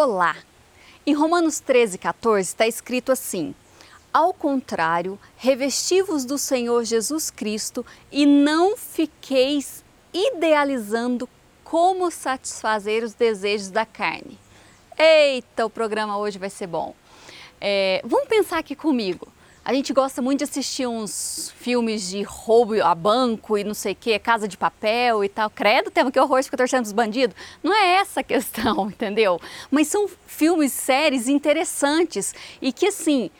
Olá! Em Romanos 13, 14 está escrito assim: Ao contrário, revestivos do Senhor Jesus Cristo e não fiqueis idealizando como satisfazer os desejos da carne. Eita, o programa hoje vai ser bom. É, vamos pensar aqui comigo. A gente gosta muito de assistir uns filmes de roubo a banco e não sei o que, casa de papel e tal. Credo, temos que horror, fica torcendo os bandidos. Não é essa a questão, entendeu? Mas são filmes, séries interessantes e que assim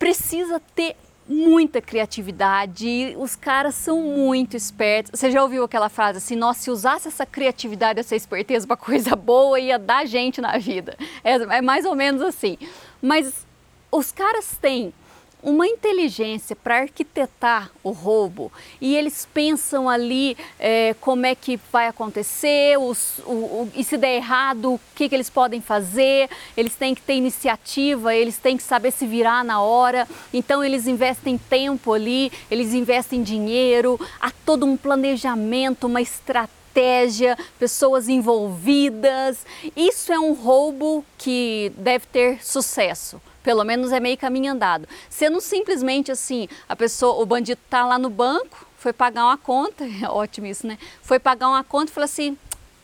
precisa ter muita criatividade, os caras são muito espertos. Você já ouviu aquela frase assim, nossa, se usasse essa criatividade, essa esperteza para coisa boa, ia dar gente na vida. É, é mais ou menos assim. Mas os caras têm uma inteligência para arquitetar o roubo e eles pensam ali é, como é que vai acontecer, os, o, o, e se der errado, o que, que eles podem fazer, eles têm que ter iniciativa, eles têm que saber se virar na hora, então eles investem tempo ali, eles investem dinheiro, há todo um planejamento, uma estratégia, pessoas envolvidas. Isso é um roubo que deve ter sucesso pelo menos é meio caminho andado. Sendo simplesmente assim, a pessoa, o bandido tá lá no banco, foi pagar uma conta, é ótimo isso, né? Foi pagar uma conta e falou assim: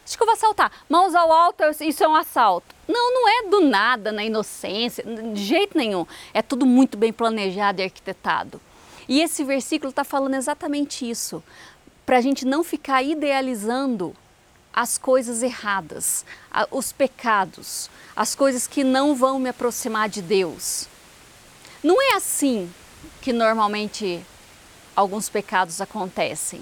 acho que eu vou assaltar. Mãos ao alto, isso é um assalto. Não, não é do nada, na inocência, de jeito nenhum. É tudo muito bem planejado e arquitetado. E esse versículo está falando exatamente isso, para a gente não ficar idealizando as coisas erradas, os pecados, as coisas que não vão me aproximar de Deus. Não é assim que normalmente alguns pecados acontecem.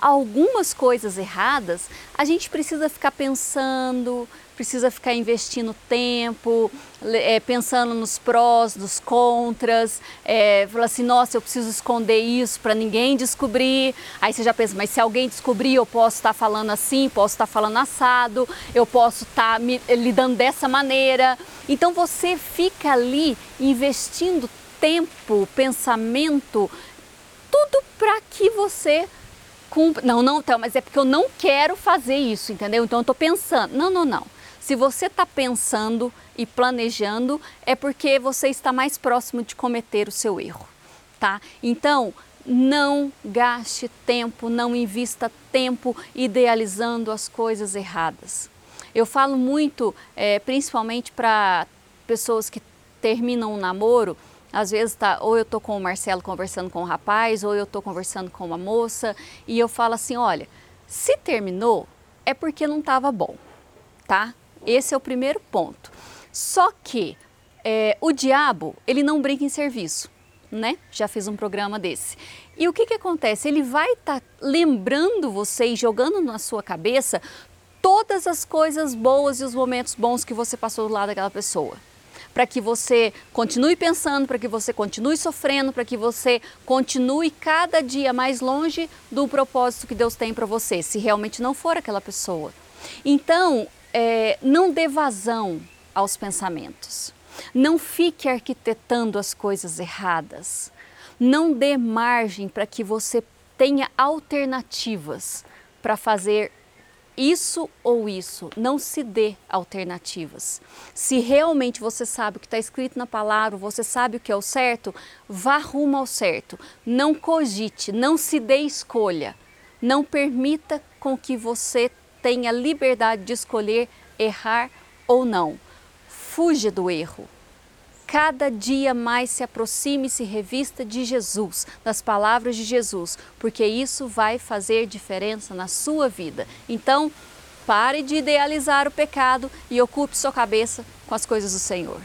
Algumas coisas erradas a gente precisa ficar pensando, precisa ficar investindo tempo, é, pensando nos prós, nos contras, é, fala assim, nossa, eu preciso esconder isso para ninguém descobrir. Aí você já pensa, mas se alguém descobrir, eu posso estar tá falando assim, posso estar tá falando assado, eu posso estar tá me, lidando dessa maneira. Então você fica ali investindo tempo, pensamento, tudo para que você cumpra. Não, não, então, mas é porque eu não quero fazer isso, entendeu? Então eu estou pensando. Não, não, não. Se você está pensando e planejando, é porque você está mais próximo de cometer o seu erro, tá? Então, não gaste tempo, não invista tempo idealizando as coisas erradas. Eu falo muito, é, principalmente para pessoas que terminam um namoro, às vezes tá, ou eu tô com o Marcelo conversando com o rapaz, ou eu tô conversando com uma moça, e eu falo assim, olha, se terminou é porque não estava bom, tá? Esse é o primeiro ponto. Só que é, o diabo, ele não brinca em serviço, né? Já fiz um programa desse. E o que, que acontece? Ele vai estar tá lembrando você e jogando na sua cabeça todas as coisas boas e os momentos bons que você passou do lado daquela pessoa. Para que você continue pensando, para que você continue sofrendo, para que você continue cada dia mais longe do propósito que Deus tem para você, se realmente não for aquela pessoa. Então, é, não dê vazão aos pensamentos. Não fique arquitetando as coisas erradas. Não dê margem para que você tenha alternativas para fazer isso ou isso. Não se dê alternativas. Se realmente você sabe o que está escrito na palavra, você sabe o que é o certo, vá rumo ao certo. Não cogite, não se dê escolha. Não permita com que você tenha liberdade de escolher errar ou não. Fuja do erro. Cada dia mais se aproxime e se revista de Jesus, das palavras de Jesus, porque isso vai fazer diferença na sua vida. Então, pare de idealizar o pecado e ocupe sua cabeça com as coisas do Senhor.